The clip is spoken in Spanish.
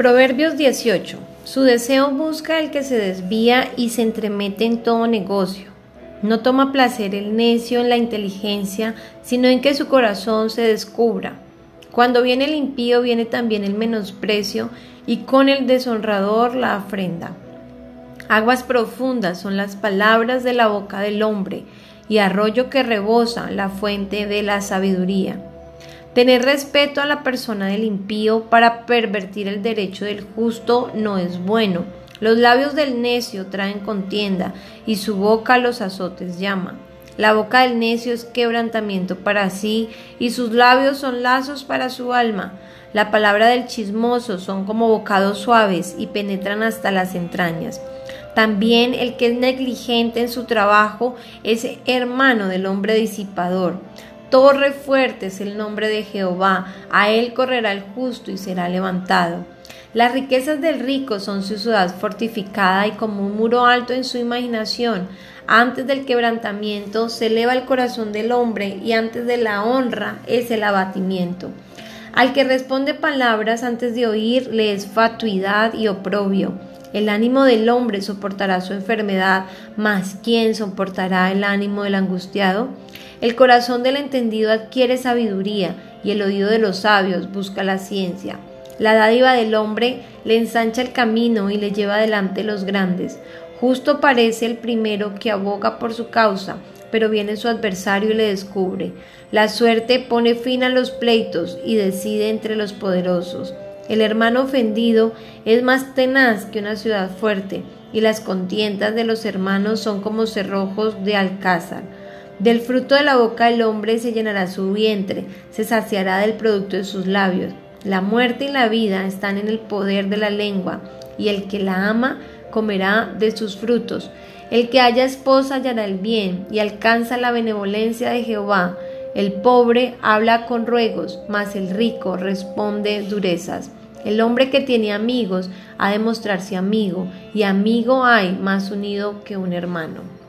Proverbios 18. Su deseo busca el que se desvía y se entremete en todo negocio. No toma placer el necio en la inteligencia, sino en que su corazón se descubra. Cuando viene el impío viene también el menosprecio y con el deshonrador la afrenda. Aguas profundas son las palabras de la boca del hombre y arroyo que rebosa la fuente de la sabiduría. Tener respeto a la persona del impío para pervertir el derecho del justo no es bueno. Los labios del necio traen contienda y su boca los azotes llama. La boca del necio es quebrantamiento para sí y sus labios son lazos para su alma. La palabra del chismoso son como bocados suaves y penetran hasta las entrañas. También el que es negligente en su trabajo es hermano del hombre disipador. Torre fuerte es el nombre de Jehová, a él correrá el justo y será levantado. Las riquezas del rico son su ciudad fortificada y como un muro alto en su imaginación. Antes del quebrantamiento se eleva el corazón del hombre y antes de la honra es el abatimiento. Al que responde palabras antes de oír le es fatuidad y oprobio. El ánimo del hombre soportará su enfermedad, mas ¿quién soportará el ánimo del angustiado? El corazón del entendido adquiere sabiduría y el oído de los sabios busca la ciencia. La dádiva del hombre le ensancha el camino y le lleva adelante los grandes. Justo parece el primero que aboga por su causa, pero viene su adversario y le descubre. La suerte pone fin a los pleitos y decide entre los poderosos. El hermano ofendido es más tenaz que una ciudad fuerte, y las contiendas de los hermanos son como cerrojos de alcázar. Del fruto de la boca del hombre se llenará su vientre, se saciará del producto de sus labios. La muerte y la vida están en el poder de la lengua, y el que la ama comerá de sus frutos. El que haya esposa hallará el bien y alcanza la benevolencia de Jehová. El pobre habla con ruegos, mas el rico responde durezas. El hombre que tiene amigos ha de mostrarse amigo, y amigo hay más unido que un hermano.